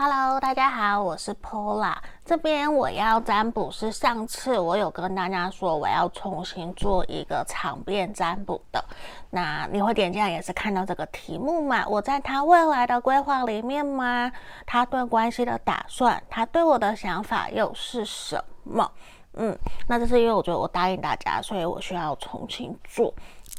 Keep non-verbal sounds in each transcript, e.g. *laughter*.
Hello，大家好，我是 Pola。这边我要占卜是上次我有跟大家说我要重新做一个场边占卜的。那你会点进来也是看到这个题目嘛？我在他未来的规划里面吗？他对关系的打算，他对我的想法又是什么？嗯，那这是因为我觉得我答应大家，所以我需要重新做。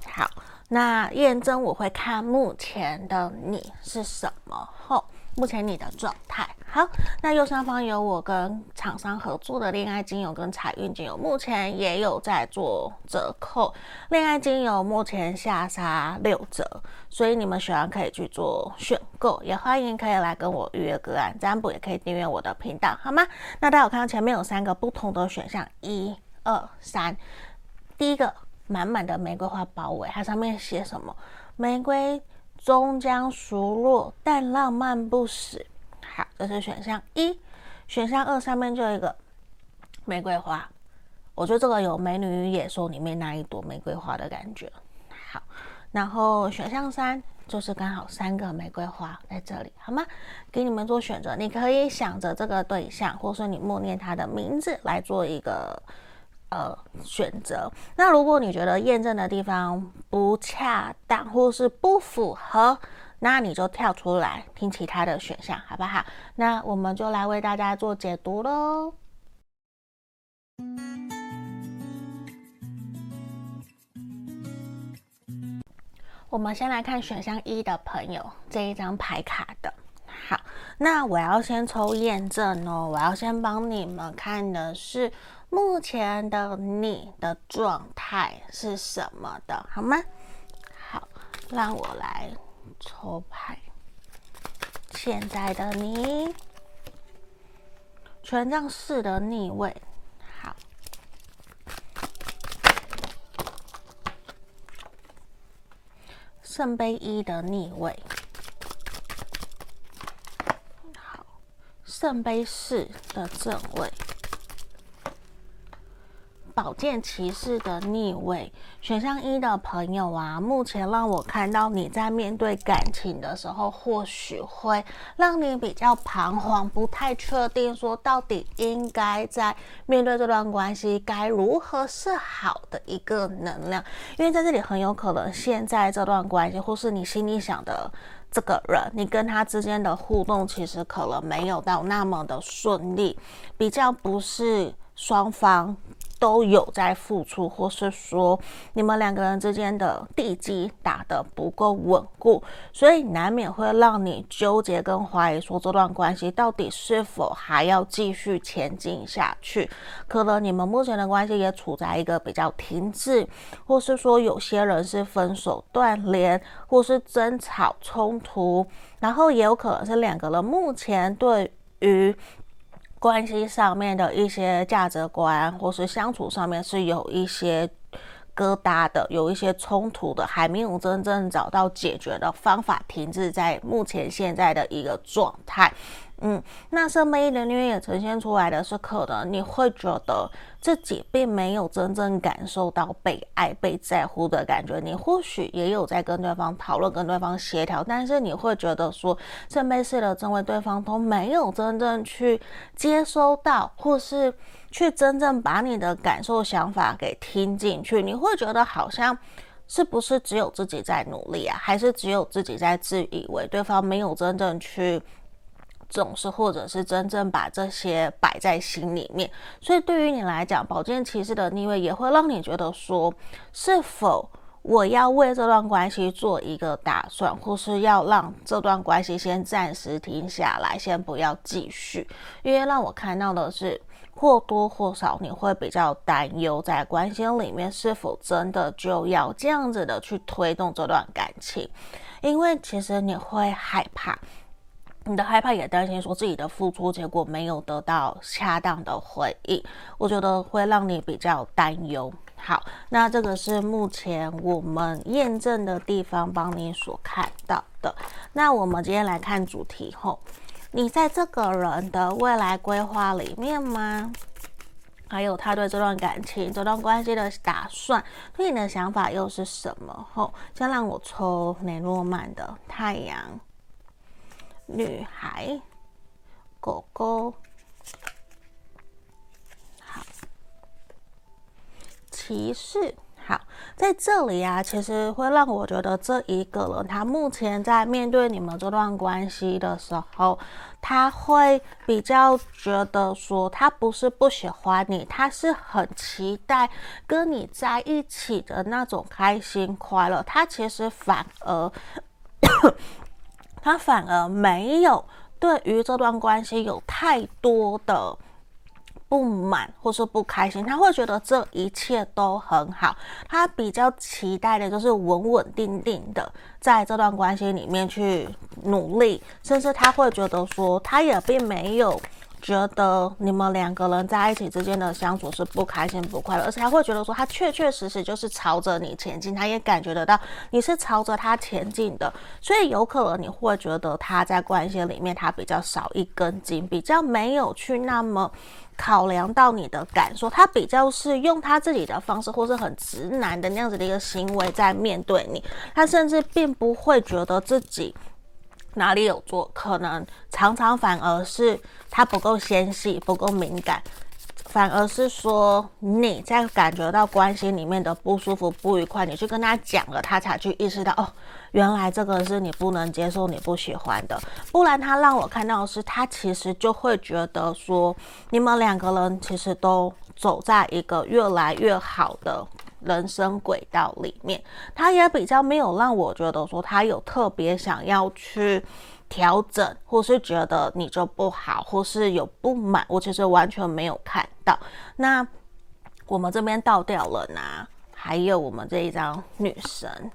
好，那验证我会看目前的你是什么后。目前你的状态好，那右上方有我跟厂商合作的恋爱精油跟财运精油，目前也有在做折扣。恋爱精油目前下杀六折，所以你们喜欢可以去做选购，也欢迎可以来跟我预约个案占卜，也可以订阅我的频道，好吗？那大家有看到前面有三个不同的选项，一、二、三。第一个满满的玫瑰花包围，它上面写什么？玫瑰。终将熟络，但浪漫不死。好，这是选项一。选项二上面就有一个玫瑰花，我觉得这个有《美女与野兽》里面那一朵玫瑰花的感觉。好，然后选项三就是刚好三个玫瑰花在这里，好吗？给你们做选择，你可以想着这个对象，或是你默念他的名字来做一个。呃，选择。那如果你觉得验证的地方不恰当或是不符合，那你就跳出来听其他的选项，好不好？那我们就来为大家做解读喽。我们先来看选项一的朋友这一张牌卡的。好，那我要先抽验证哦，我要先帮你们看的是。目前的你的状态是什么的，好吗？好，让我来抽牌。现在的你，权杖四的逆位，好。圣杯一的逆位，好。圣杯四的正位。宝剑骑士的逆位，选项一的朋友啊，目前让我看到你在面对感情的时候，或许会让你比较彷徨，不太确定说到底应该在面对这段关系该如何是好的一个能量，因为在这里很有可能现在这段关系，或是你心里想的这个人，你跟他之间的互动，其实可能没有到那么的顺利，比较不是双方。都有在付出，或是说你们两个人之间的地基打得不够稳固，所以难免会让你纠结跟怀疑，说这段关系到底是否还要继续前进下去？可能你们目前的关系也处在一个比较停滞，或是说有些人是分手断联，或是争吵冲突，然后也有可能是两个人目前对于。关系上面的一些价值观，或是相处上面是有一些疙瘩的，有一些冲突的，还没有真正找到解决的方法，停滞在目前现在的一个状态。嗯，那圣杯一的逆位也呈现出来的是，可能你会觉得自己并没有真正感受到被爱、被在乎的感觉。你或许也有在跟对方讨论、跟对方协调，但是你会觉得说，圣杯四的正位对方都没有真正去接收到，或是去真正把你的感受、想法给听进去。你会觉得好像是不是只有自己在努力啊？还是只有自己在自以为对方没有真正去？重视，或者是真正把这些摆在心里面，所以对于你来讲，宝剑骑士的逆位也会让你觉得说，是否我要为这段关系做一个打算，或是要让这段关系先暂时停下来，先不要继续。因为让我看到的是，或多或少你会比较担忧，在关系里面是否真的就要这样子的去推动这段感情，因为其实你会害怕。你的害怕也担心，说自己的付出结果没有得到恰当的回应，我觉得会让你比较担忧。好，那这个是目前我们验证的地方，帮你所看到的。那我们今天来看主题后，你在这个人的未来规划里面吗？还有他对这段感情、这段关系的打算，对你的想法又是什么？后，先让我抽雷诺曼的太阳。女孩，狗狗。好，骑士。好，在这里啊，其实会让我觉得这一个人，他目前在面对你们这段关系的时候，他会比较觉得说，他不是不喜欢你，他是很期待跟你在一起的那种开心快乐。他其实反而，他反而没有对于这段关系有太多的。不满或是不开心，他会觉得这一切都很好，他比较期待的就是稳稳定定的在这段关系里面去努力，甚至他会觉得说，他也并没有觉得你们两个人在一起之间的相处是不开心不快乐，而且他会觉得说，他确确实实就是朝着你前进，他也感觉得到你是朝着他前进的，所以有可能你会觉得他在关系里面他比较少一根筋，比较没有去那么。考量到你的感受，他比较是用他自己的方式，或是很直男的那样子的一个行为在面对你。他甚至并不会觉得自己哪里有做，可能常常反而是他不够纤细，不够敏感。反而是说你在感觉到关系里面的不舒服、不愉快，你去跟他讲了，他才去意识到哦，原来这个是你不能接受、你不喜欢的。不然他让我看到的是，他其实就会觉得说，你们两个人其实都走在一个越来越好的人生轨道里面。他也比较没有让我觉得说，他有特别想要去。调整，或是觉得你就不好，或是有不满，我其实完全没有看到。那我们这边倒掉了呢，还有我们这一张女神，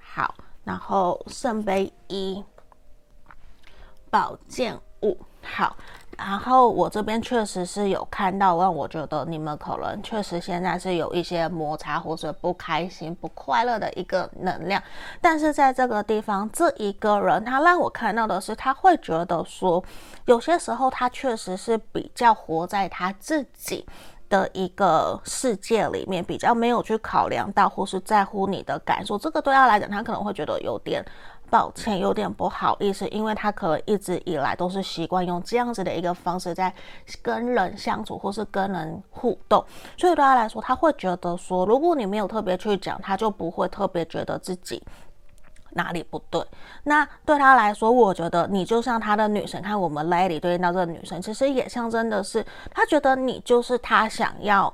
好，然后圣杯一，宝剑五，好。然后我这边确实是有看到，让我觉得你们可能确实现在是有一些摩擦或者不开心、不快乐的一个能量。但是在这个地方，这一个人他让我看到的是，他会觉得说，有些时候他确实是比较活在他自己的一个世界里面，比较没有去考量到或是在乎你的感受。这个对他来讲，他可能会觉得有点。抱歉，有点不好意思，因为他可能一直以来都是习惯用这样子的一个方式在跟人相处，或是跟人互动，所以对他来说，他会觉得说，如果你没有特别去讲，他就不会特别觉得自己 *laughs* 哪里不对。那对他来说，我觉得你就像他的女神，看我们 Lady 对应到这个女神，其实也象征的是，他觉得你就是他想要。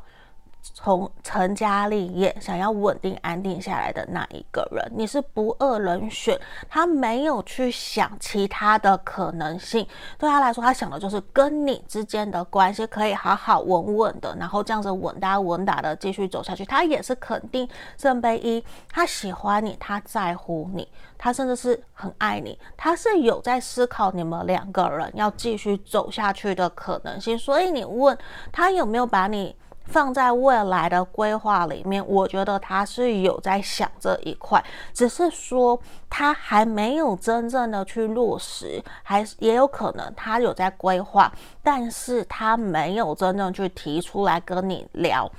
从成家立业，想要稳定安定下来的那一个人，你是不二人选。他没有去想其他的可能性，对他来说，他想的就是跟你之间的关系可以好好稳稳的，然后这样子稳打稳打的继续走下去。他也是肯定圣杯一，他喜欢你，他在乎你，他甚至是很爱你，他是有在思考你们两个人要继续走下去的可能性。所以你问他有没有把你。放在未来的规划里面，我觉得他是有在想这一块，只是说他还没有真正的去落实，还是也有可能他有在规划，但是他没有真正去提出来跟你聊，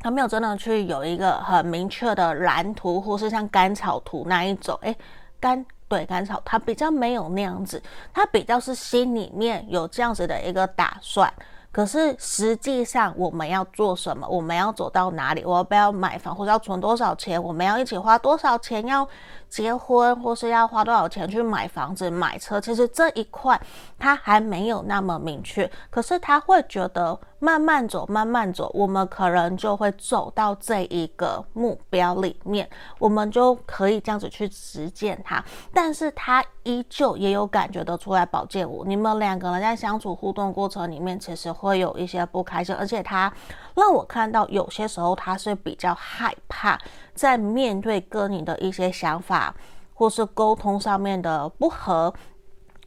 他没有真的去有一个很明确的蓝图，或是像甘草图那一种，诶，甘对甘草，他比较没有那样子，他比较是心里面有这样子的一个打算。可是实际上我们要做什么？我们要走到哪里？我要不要买房，或者要存多少钱？我们要一起花多少钱？要结婚，或是要花多少钱去买房子、买车？其实这一块他还没有那么明确。可是他会觉得慢慢走，慢慢走，我们可能就会走到这一个目标里面，我们就可以这样子去实践它。但是他依旧也有感觉得出来，宝剑五，你们两个人在相处互动过程里面，其实。会有一些不开心，而且他让我看到有些时候他是比较害怕在面对跟你的一些想法或是沟通上面的不合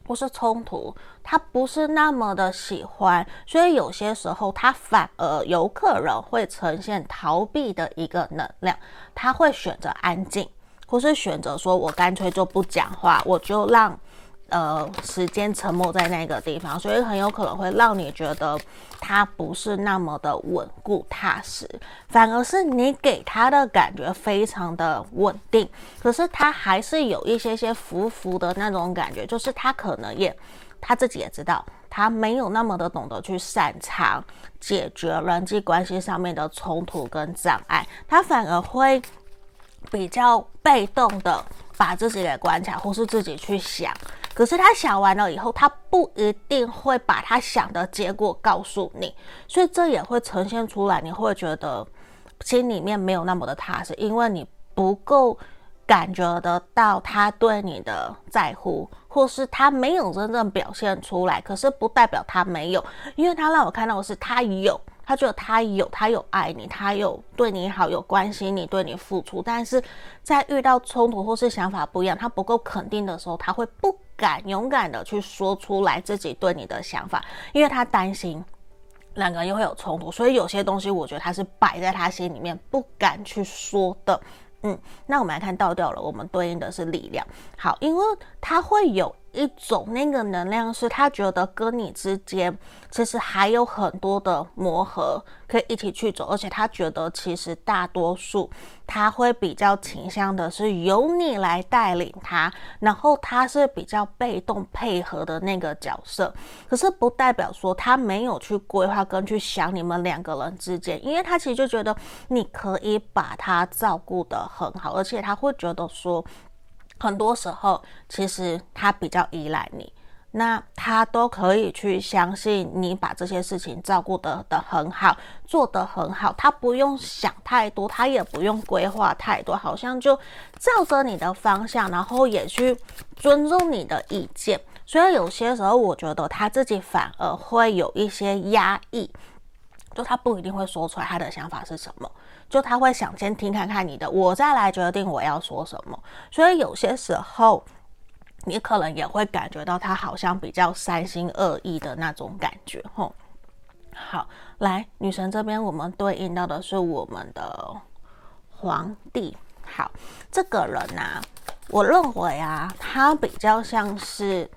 或是冲突，他不是那么的喜欢，所以有些时候他反而有可能会呈现逃避的一个能量，他会选择安静，或是选择说我干脆就不讲话，我就让。呃，时间沉默在那个地方，所以很有可能会让你觉得他不是那么的稳固踏实，反而是你给他的感觉非常的稳定，可是他还是有一些些浮浮的那种感觉，就是他可能也他自己也知道。他没有那么的懂得去擅长解决人际关系上面的冲突跟障碍，他反而会比较被动的把自己给关起来，或是自己去想。可是他想完了以后，他不一定会把他想的结果告诉你，所以这也会呈现出来，你会觉得心里面没有那么的踏实，因为你不够。感觉得到他对你的在乎，或是他没有真正表现出来，可是不代表他没有，因为他让我看到的是他有，他觉得他有，他有爱你，他有对你好，有关心你，对你付出，但是在遇到冲突或是想法不一样，他不够肯定的时候，他会不敢勇敢的去说出来自己对你的想法，因为他担心两个人又会有冲突，所以有些东西我觉得他是摆在他心里面不敢去说的。嗯，那我们来看倒掉了，我们对应的是力量。好，因为他会有。一种那个能量是他觉得跟你之间其实还有很多的磨合可以一起去走，而且他觉得其实大多数他会比较倾向的是由你来带领他，然后他是比较被动配合的那个角色。可是不代表说他没有去规划跟去想你们两个人之间，因为他其实就觉得你可以把他照顾得很好，而且他会觉得说。很多时候，其实他比较依赖你，那他都可以去相信你把这些事情照顾得的很好，做得很好，他不用想太多，他也不用规划太多，好像就照着你的方向，然后也去尊重你的意见。所以有些时候，我觉得他自己反而会有一些压抑，就他不一定会说出来他的想法是什么。就他会想先听看看你的，我再来决定我要说什么。所以有些时候，你可能也会感觉到他好像比较三心二意的那种感觉。吼，好，来女神这边，我们对应到的是我们的皇帝。好，这个人呐、我认为啊，他比较像是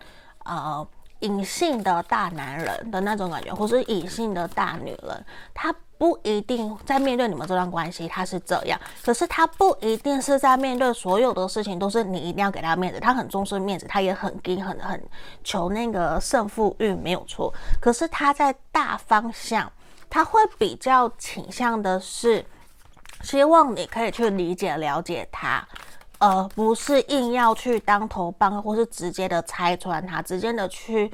呃隐性的大男人的那种感觉，或是隐性的大女人，他。不一定在面对你们这段关系，他是这样。可是他不一定是在面对所有的事情都是你一定要给他面子。他很重视面子，他也很低，很很求那个胜负欲，没有错。可是他在大方向，他会比较倾向的是希望你可以去理解、了解他，而不是硬要去当头棒，或是直接的拆穿他，直接的去。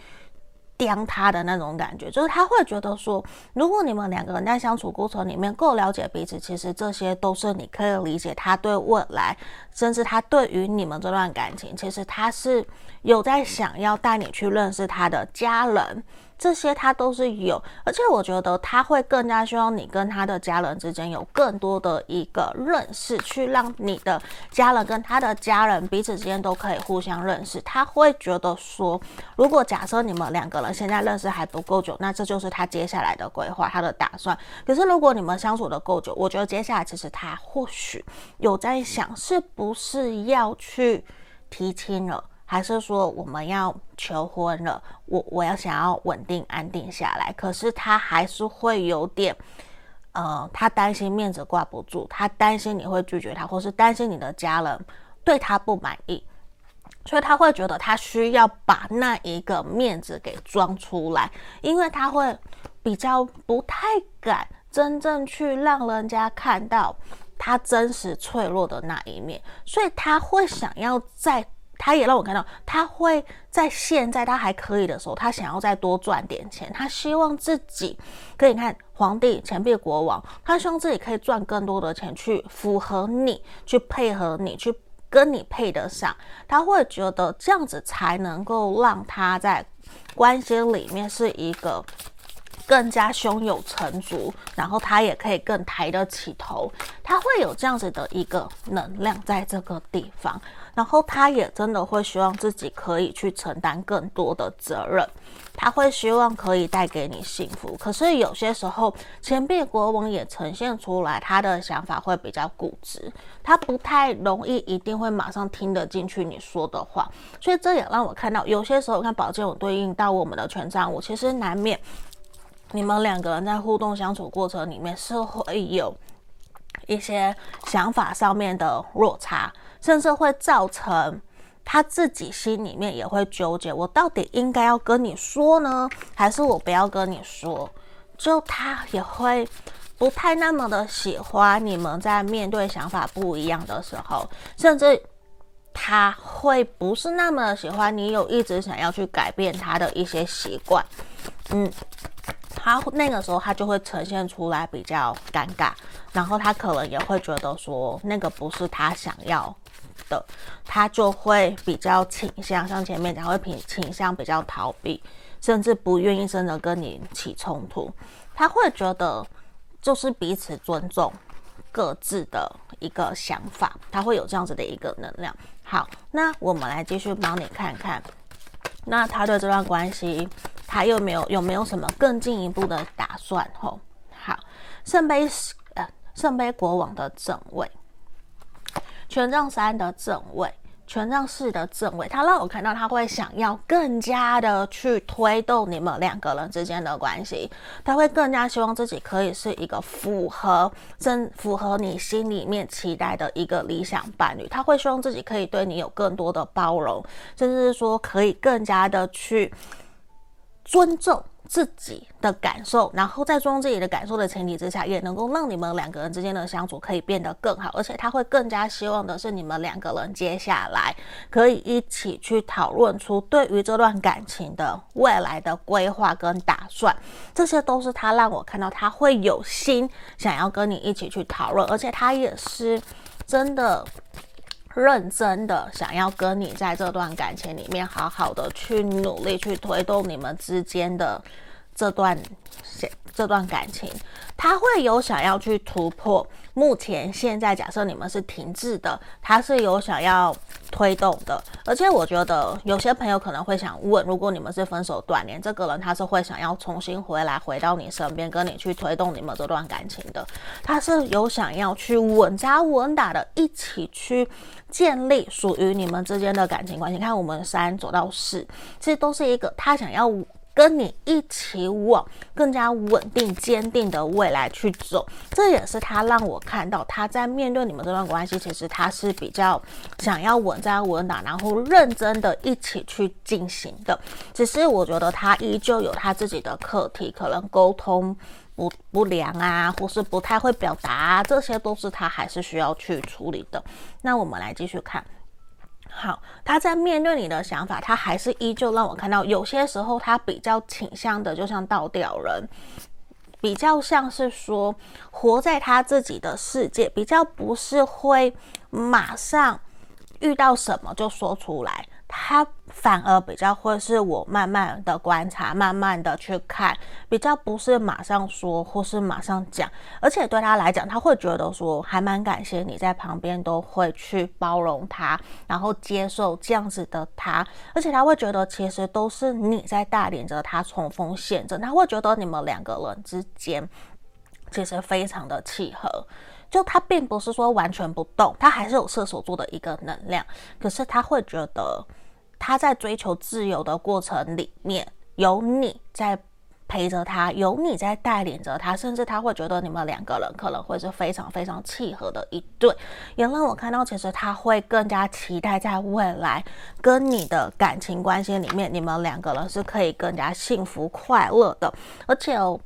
刁他的那种感觉，就是他会觉得说，如果你们两个人在相处过程里面够了解彼此，其实这些都是你可以理解他对未来，甚至他对于你们这段感情，其实他是有在想要带你去认识他的家人。这些他都是有，而且我觉得他会更加希望你跟他的家人之间有更多的一个认识，去让你的家人跟他的家人彼此之间都可以互相认识。他会觉得说，如果假设你们两个人现在认识还不够久，那这就是他接下来的规划，他的打算。可是如果你们相处的够久，我觉得接下来其实他或许有在想，是不是要去提亲了。还是说我们要求婚了，我我要想要稳定安定下来，可是他还是会有点，呃，他担心面子挂不住，他担心你会拒绝他，或是担心你的家人对他不满意，所以他会觉得他需要把那一个面子给装出来，因为他会比较不太敢真正去让人家看到他真实脆弱的那一面，所以他会想要在。他也让我看到，他会在现在他还可以的时候，他想要再多赚点钱。他希望自己可以看皇帝、钱币国王，他希望自己可以赚更多的钱，去符合你，去配合你，去跟你配得上。他会觉得这样子才能够让他在关系里面是一个更加胸有成竹，然后他也可以更抬得起头。他会有这样子的一个能量在这个地方。然后他也真的会希望自己可以去承担更多的责任，他会希望可以带给你幸福。可是有些时候，钱币国王也呈现出来，他的想法会比较固执，他不太容易一定会马上听得进去你说的话。所以这也让我看到，有些时候看宝剑五对应到我们的权杖五，其实难免你们两个人在互动相处过程里面是会有一些想法上面的落差。甚至会造成，他自己心里面也会纠结，我到底应该要跟你说呢，还是我不要跟你说？就他也会不太那么的喜欢你们在面对想法不一样的时候，甚至他会不是那么喜欢你有一直想要去改变他的一些习惯，嗯。他那个时候，他就会呈现出来比较尴尬，然后他可能也会觉得说那个不是他想要的，他就会比较倾向像前面讲，会倾倾向比较逃避，甚至不愿意真的跟你起冲突。他会觉得就是彼此尊重各自的一个想法，他会有这样子的一个能量。好，那我们来继续帮你看看，那他对这段关系。他有没有有没有什么更进一步的打算？吼，好，圣杯呃，圣杯国王的正位，权杖三的正位，权杖四的正位，他让我看到他会想要更加的去推动你们两个人之间的关系，他会更加希望自己可以是一个符合真符合你心里面期待的一个理想伴侣，他会希望自己可以对你有更多的包容，甚至是说可以更加的去。尊重自己的感受，然后在尊重自己的感受的前提之下，也能够让你们两个人之间的相处可以变得更好。而且他会更加希望的是，你们两个人接下来可以一起去讨论出对于这段感情的未来的规划跟打算。这些都是他让我看到他会有心想要跟你一起去讨论，而且他也是真的。认真的想要跟你在这段感情里面好好的去努力，去推动你们之间的这段这段感情，他会有想要去突破。目前现在假设你们是停滞的，他是有想要推动的。而且我觉得有些朋友可能会想问，如果你们是分手断联，这个人他是会想要重新回来，回到你身边，跟你去推动你们这段感情的。他是有想要去稳扎稳打的，一起去建立属于你们之间的感情关系。看我们三走到四，其实都是一个他想要。跟你一起往更加稳定、坚定的未来去走，这也是他让我看到他在面对你们这段关系，其实他是比较想要稳扎稳打，然后认真的一起去进行的。只是我觉得他依旧有他自己的课题，可能沟通不不良啊，或是不太会表达啊，这些都是他还是需要去处理的。那我们来继续看。好，他在面对你的想法，他还是依旧让我看到，有些时候他比较倾向的，就像倒吊人，比较像是说活在他自己的世界，比较不是会马上遇到什么就说出来。他反而比较会是我慢慢的观察，慢慢的去看，比较不是马上说或是马上讲，而且对他来讲，他会觉得说还蛮感谢你在旁边都会去包容他，然后接受这样子的他，而且他会觉得其实都是你在带领着他冲锋陷阵，他会觉得你们两个人之间其实非常的契合。就他并不是说完全不动，他还是有射手座的一个能量，可是他会觉得他在追求自由的过程里面有你在陪着他，有你在带领着他，甚至他会觉得你们两个人可能会是非常非常契合的一对，也让我看到其实他会更加期待在未来跟你的感情关系里面，你们两个人是可以更加幸福快乐的，而且哦。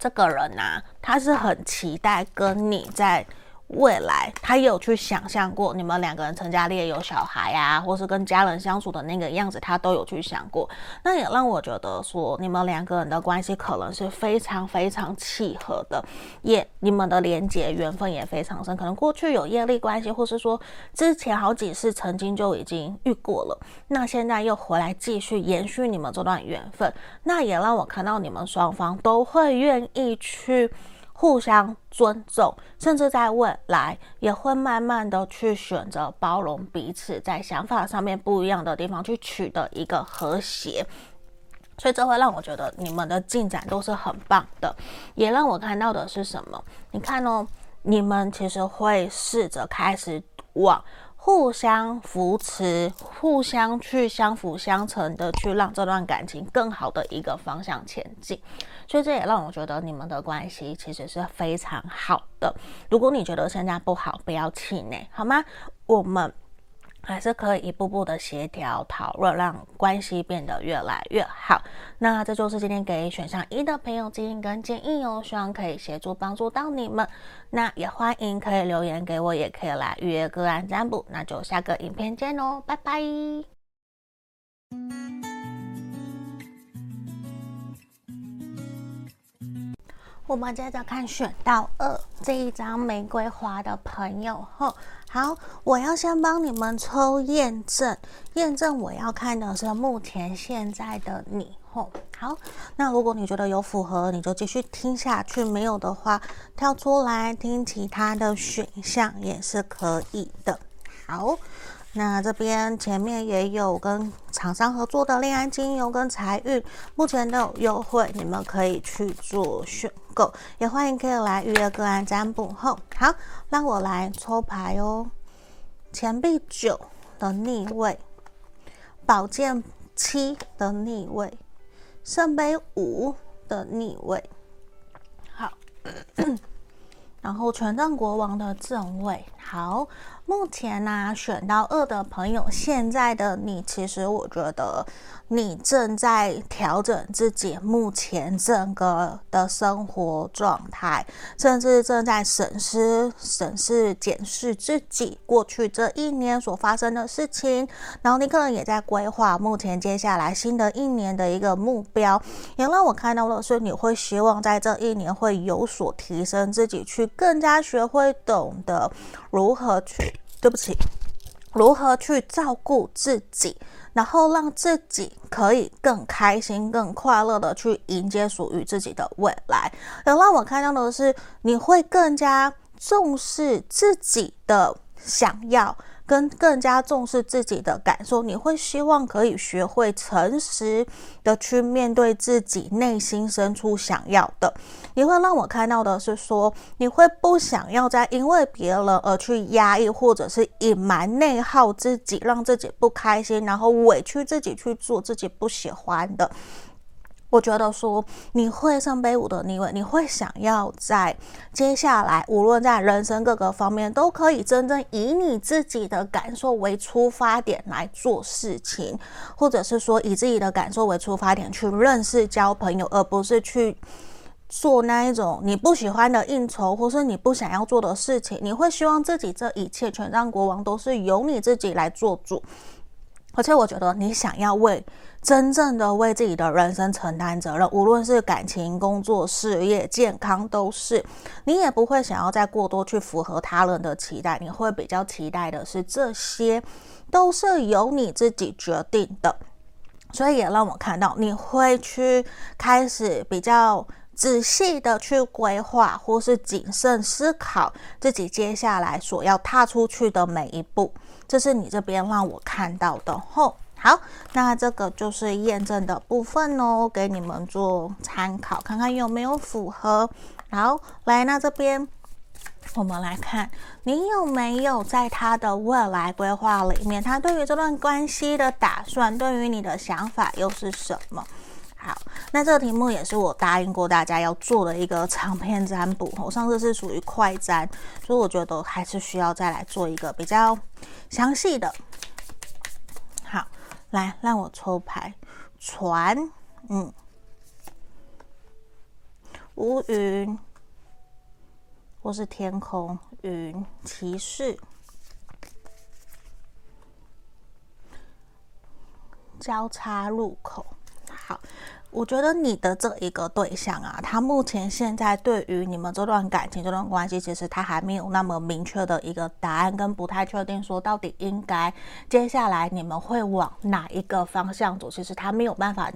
这个人呐、他是很期待跟你在未来，他也有去想象过你们两个人成家立业有小孩啊，或是跟家人相处的那个样子，他都有去想过。那也让我觉得说，你们两个人的关系可能是非常非常契合的，也你们的连结缘分也非常深。可能过去有业力关系，或是说之前好几次曾经就已经遇过了，那现在又回来继续延续你们这段缘分，那也让我看到你们双方都会愿意去。互相尊重，甚至在未来也会慢慢的去选择包容彼此，在想法上面不一样的地方去取得一个和谐，所以这会让我觉得你们的进展都是很棒的，也让我看到的是什么？你看哦，你们其实会试着开始往。互相扶持，互相去相辅相成的去让这段感情更好的一个方向前进，所以这也让我觉得你们的关系其实是非常好的。如果你觉得现在不好，不要气馁，好吗？我们还是可以一步步的协调讨论，让关系变得越来越好。那这就是今天给选项一的朋友建议跟建议哦，希望可以协助帮助到你们。那也欢迎可以留言给我，也可以来预约个案占卜。那就下个影片见哦，拜拜。我们接着看选到二这一张玫瑰花的朋友吼，好，我要先帮你们抽验证，验证我要看的是目前现在的你吼。好，那如果你觉得有符合，你就继续听下去；没有的话，跳出来听其他的选项也是可以的。好。那这边前面也有跟厂商合作的恋爱精油跟财运，目前都有优惠，你们可以去做选购，也欢迎可以来预约个案占卜后。好，让我来抽牌哦。钱币九的逆位，宝剑七的逆位，圣杯五的逆位。好，*coughs* 然后权杖国王的正位。好。目前呢、选到二的朋友，现在的你，其实我觉得你正在调整自己目前整个的生活状态，甚至正在审视、审视、检视自己过去这一年所发生的事情。然后你可能也在规划目前接下来新的一年的一个目标。也让我看到的是，你会希望在这一年会有所提升自己，去更加学会懂得如何去。对不起，如何去照顾自己，然后让自己可以更开心、更快乐的去迎接属于自己的未来。而让我看到的是，你会更加重视自己的想要。跟更加重视自己的感受，你会希望可以学会诚实的去面对自己内心深处想要的。你会让我看到的是说，你会不想要再因为别人而去压抑或者是隐瞒内耗自己，让自己不开心，然后委屈自己去做自己不喜欢的。我觉得说你会圣杯五的逆位，你会想要在接下来，无论在人生各个方面，都可以真正以你自己的感受为出发点来做事情，或者是说以自己的感受为出发点去认识、交朋友，而不是去做那一种你不喜欢的应酬，或是你不想要做的事情。你会希望自己这一切权杖国王都是由你自己来做主，而且我觉得你想要为。真正的为自己的人生承担责任，无论是感情、工作、事业、健康，都是你也不会想要再过多去符合他人的期待，你会比较期待的是这些都是由你自己决定的，所以也让我看到你会去开始比较仔细的去规划，或是谨慎思考自己接下来所要踏出去的每一步，这是你这边让我看到的吼。好，那这个就是验证的部分哦，给你们做参考，看看有没有符合。好，来，那这边我们来看，你有没有在他的未来规划里面，他对于这段关系的打算，对于你的想法又是什么？好，那这个题目也是我答应过大家要做的一个长篇占卜，我上次是属于快占，所以我觉得还是需要再来做一个比较详细的。好。来，让我抽牌，船，嗯，乌云，或是天空，云，骑士，交叉路口，好。我觉得你的这一个对象啊，他目前现在对于你们这段感情、这段关系，其实他还没有那么明确的一个答案，跟不太确定说到底应该接下来你们会往哪一个方向走。其实他没有办法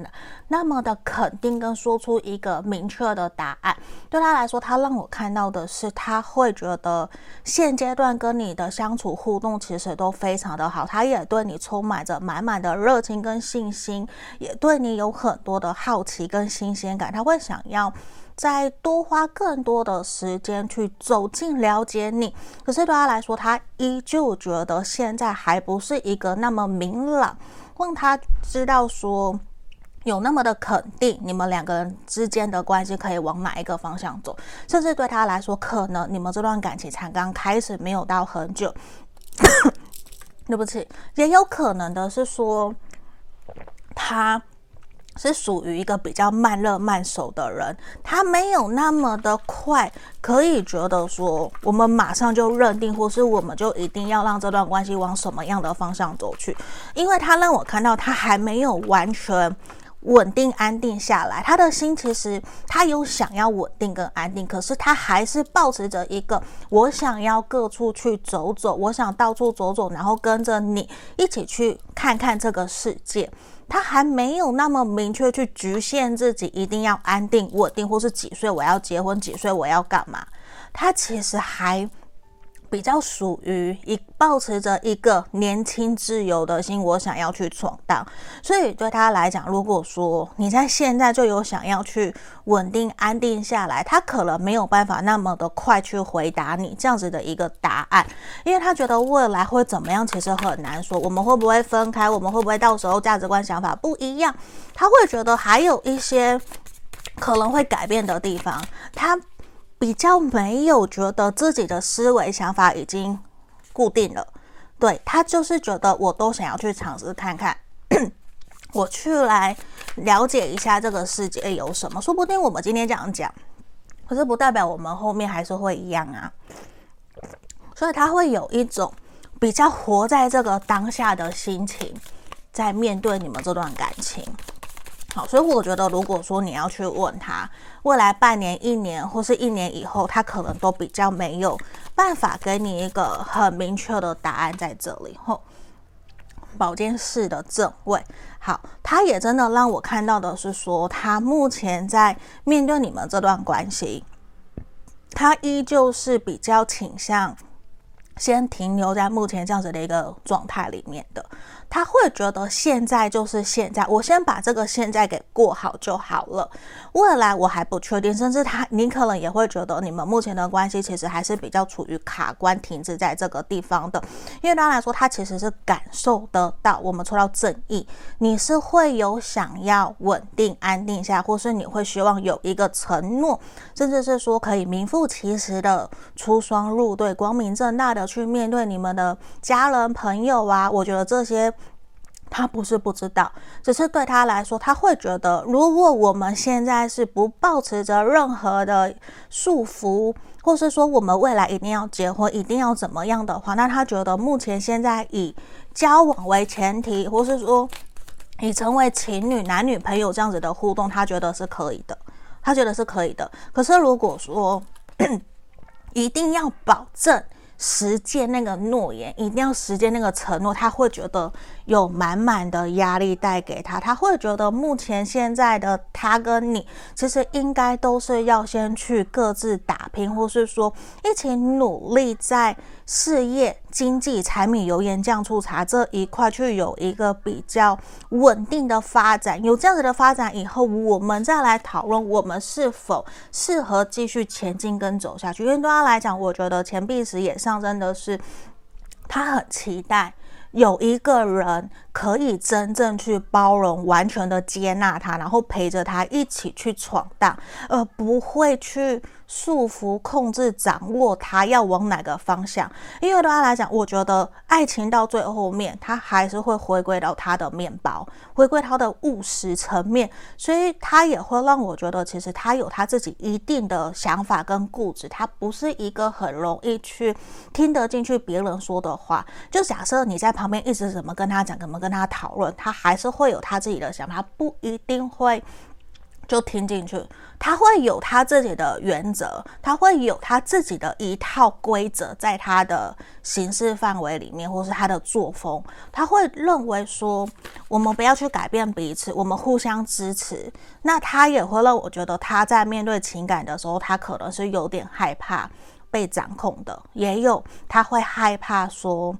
那么的肯定跟说出一个明确的答案。对他来说，他让我看到的是，他会觉得现阶段跟你的相处互动其实都非常的好，他也对你充满着满满的热情跟信心，也对你有很多的。好奇跟新鲜感，他会想要再多花更多的时间去走近了解你。可是对他来说，他依旧觉得现在还不是一个那么明朗，让他知道说有那么的肯定，你们两个人之间的关系可以往哪一个方向走。甚至对他来说，可能你们这段感情才刚开始，没有到很久。对不起，也有可能的是说，他是属于一个比较慢热慢熟的人，他没有那么的快，可以觉得说我们马上就认定，或是我们就一定要让这段关系往什么样的方向走去，因为他让我看到他还没有完全。稳定安定下来，他的心其实他有想要稳定跟安定，可是他还是保持着一个我想要各处去走走，我想到处走走，然后跟着你一起去看看这个世界。他还没有那么明确去局限自己一定要安定稳定，或是几岁我要结婚，几岁我要干嘛。他其实还。比较属于一抱持着一个年轻自由的心，我想要去闯荡。所以对他来讲，如果说你在现在就有想要去稳定安定下来，他可能没有办法那么的快去回答你这样子的一个答案，因为他觉得未来会怎么样，其实很难说。我们会不会分开？我们会不会到时候价值观想法不一样？他会觉得还有一些可能会改变的地方。他。比较没有觉得自己的思维想法已经固定了，对，他就是觉得我都想要去尝试看看，*coughs* 我去来了解一下这个世界有什么，说不定我们今天这样讲，可是不代表我们后面还是会一样啊，所以他会有一种比较活在这个当下的心情，在面对你们这段感情。好，所以我觉得，如果说你要去问他未来半年、一年或是一年以后，他可能都比较没有办法给你一个很明确的答案在这里。吼，保健室的正位，好，他也真的让我看到的是说，他目前在面对你们这段关系，他依旧是比较倾向先停留在目前这样子的一个状态里面的。他会觉得现在就是现在，我先把这个现在给过好就好了。未来我还不确定，甚至他，你可能也会觉得你们目前的关系其实还是比较处于卡关、停滞在这个地方的。因为当然来说，他其实是感受得到，我们说到正义，你是会有想要稳定、安定下，或是你会希望有一个承诺，甚至是说可以名副其实的出双入对、光明正大的去面对你们的家人、朋友啊。我觉得这些。他不是不知道，只是对他来说，他会觉得，如果我们现在是不抱持着任何的束缚，或是说我们未来一定要结婚，一定要怎么样的话，那他觉得目前现在以交往为前提，或是说以成为情侣、男女朋友这样子的互动，他觉得是可以的，他觉得是可以的。可是如果说 *clears throat* 一定要保证。实践那个诺言，一定要实践那个承诺，他会觉得有满满的压力带给他。他会觉得目前现在的他跟你，其实应该都是要先去各自打拼，或是说一起努力在事业、经济、柴米油盐酱醋茶这一块去有一个比较稳定的发展。有这样子的发展以后，我们再来讨论我们是否适合继续前进跟走下去。因为对他来讲，我觉得钱币时也是真的是他很期待。有一个人可以真正去包容、完全的接纳他，然后陪着他一起去闯荡，而不会去束缚、控制、掌握他要往哪个方向。因为对他来讲，我觉得爱情到最后面，他还是会回归到他的面包，回归他的务实层面，所以他也会让我觉得，其实他有他自己一定的想法跟固执，他不是一个很容易去听得进去别人说的话。就假设你在旁边一直怎么跟他讲，怎么跟他讨论，他还是会有他自己的想法，不一定会就听进去。他会有他自己的原则，他会有他自己的一套规则，在他的行事范围里面，或是他的作风，他会认为说，我们不要去改变彼此，我们互相支持。那他也会让我觉得，他在面对情感的时候，他可能是有点害怕被掌控的，也有他会害怕说。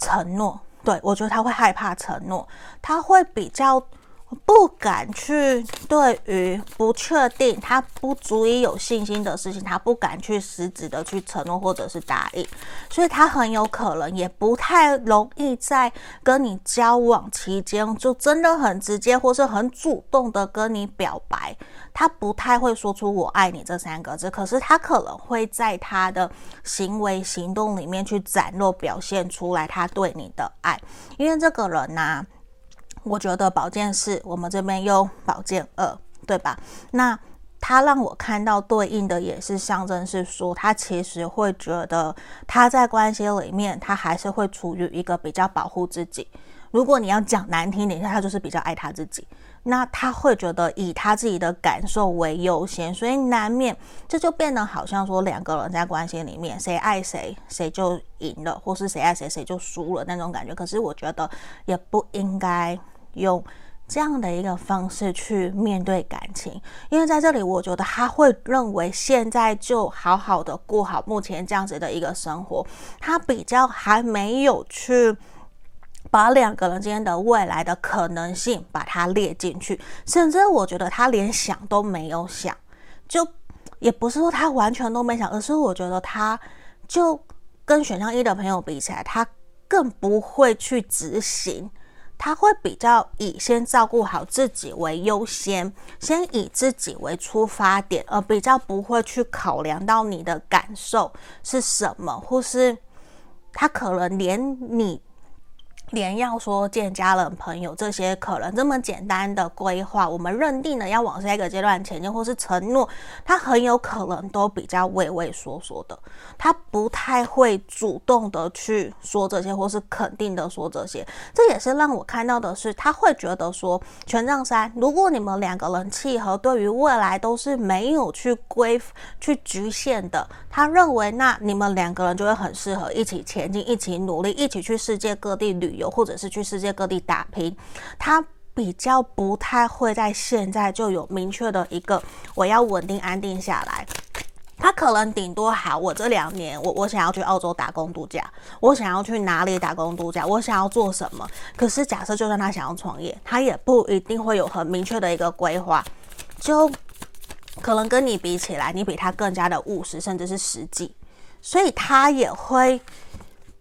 承诺，对，我觉得他会害怕承诺，他会比较不敢去对于不确定、他不足以有信心的事情，他不敢去实质的去承诺或者是答应，所以他很有可能也不太容易在跟你交往期间就真的很直接或是很主动的跟你表白。他不太会说出“我爱你”这三个字，可是他可能会在他的行为行动里面去展露表现出来他对你的爱，因为这个人呐、我觉得宝剑四，我们这边有宝剑二，对吧？那他让我看到对应的也是象征，是说他其实会觉得他在关系里面，他还是会处于一个比较保护自己。如果你要讲难听点，他就是比较爱他自己。那他会觉得以他自己的感受为优先，所以难免这就变得好像说两个人在关系里面，谁爱谁谁就赢了，或是谁爱谁谁就输了那种感觉。可是我觉得也不应该。用这样的一个方式去面对感情，因为在这里，我觉得他会认为现在就好好的过好目前这样子的一个生活，他比较还没有去把两个人之间的未来的可能性把它列进去，甚至我觉得他连想都没有想，就也不是说他完全都没想，而是我觉得他就跟选项一的朋友比起来，他更不会去执行。他会比较以先照顾好自己为优先，先以自己为出发点，而比较不会去考量到你的感受是什么，或是他可能连你。连要说见家人朋友这些可能这么简单的规划，我们认定了要往下一个阶段前进，或是承诺，他很有可能都比较畏畏缩缩的，他不太会主动的去说这些，或是肯定的说这些。这也是让我看到的是，他会觉得说权杖三，如果你们两个人契合，对于未来都是没有去规去局限的，他认为那你们两个人就会很适合一起前进，一起努力，一起去世界各地旅旅游。或者是去世界各地打拼，他比较不太会在现在就有明确的一个我要稳定安定下来。他可能顶多好，我这两年我我想要去澳洲打工度假，我想要去哪里打工度假，我想要做什么。可是假设就算他想要创业，他也不一定会有很明确的一个规划，就可能跟你比起来，你比他更加的务实，甚至是实际，所以他也会。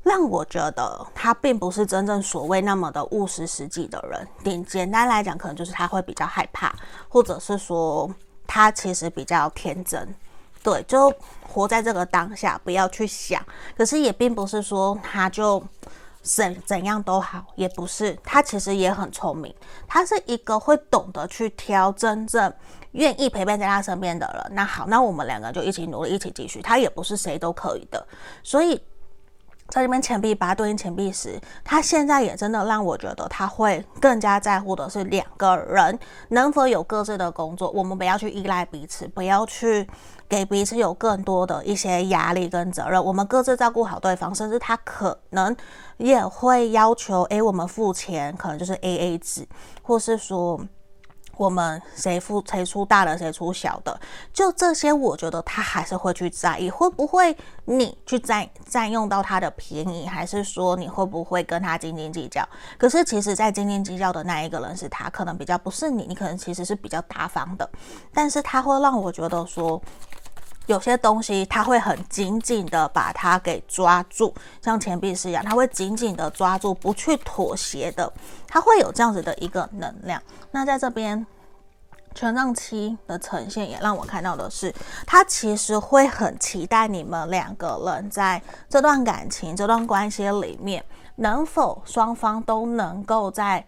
让我觉得他并不是真正所谓那么的务实实际的人。简简单来讲，可能就是他会比较害怕，或者是说他其实比较天真，对，就活在这个当下，不要去想。可是也并不是说他就怎怎样都好，也不是，他其实也很聪明。他是一个会懂得去挑真正愿意陪伴在他身边的人。那好，那我们两个就一起努力，一起继续。他也不是谁都可以的，所以。在这边钱币八对应钱币十，他现在也真的让我觉得他会更加在乎的是两个人能否有各自的工作，我们不要去依赖彼此，不要去给彼此有更多的一些压力跟责任，我们各自照顾好对方，甚至他可能也会要求，诶，我们付钱可能就是 AA 制，或是说。我们谁付谁出大的，谁出小的，就这些，我觉得他还是会去在意，会不会你去占占用到他的便宜，还是说你会不会跟他斤斤计较？可是其实，在斤斤计较的那一个人是他，可能比较不是你，你可能其实是比较大方的，但是他会让我觉得说。有些东西他会很紧紧的把它给抓住，像钱币是一样，他会紧紧的抓住，不去妥协的，他会有这样子的一个能量。那在这边权杖七的呈现也让我看到的是，他其实会很期待你们两个人在这段感情、这段关系里面，能否双方都能够在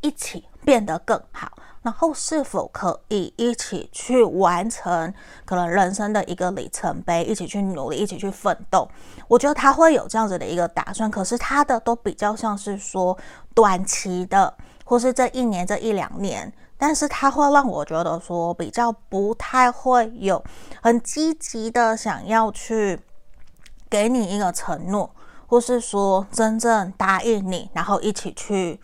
一起变得更好。然后是否可以一起去完成可能人生的一个里程碑，一起去努力，一起去奋斗？我觉得他会有这样子的一个打算，可是他的都比较像是说短期的，或是这一年、这一两年，但是他会让我觉得说比较不太会有很积极的想要去给你一个承诺，或是说真正答应你，然后一起去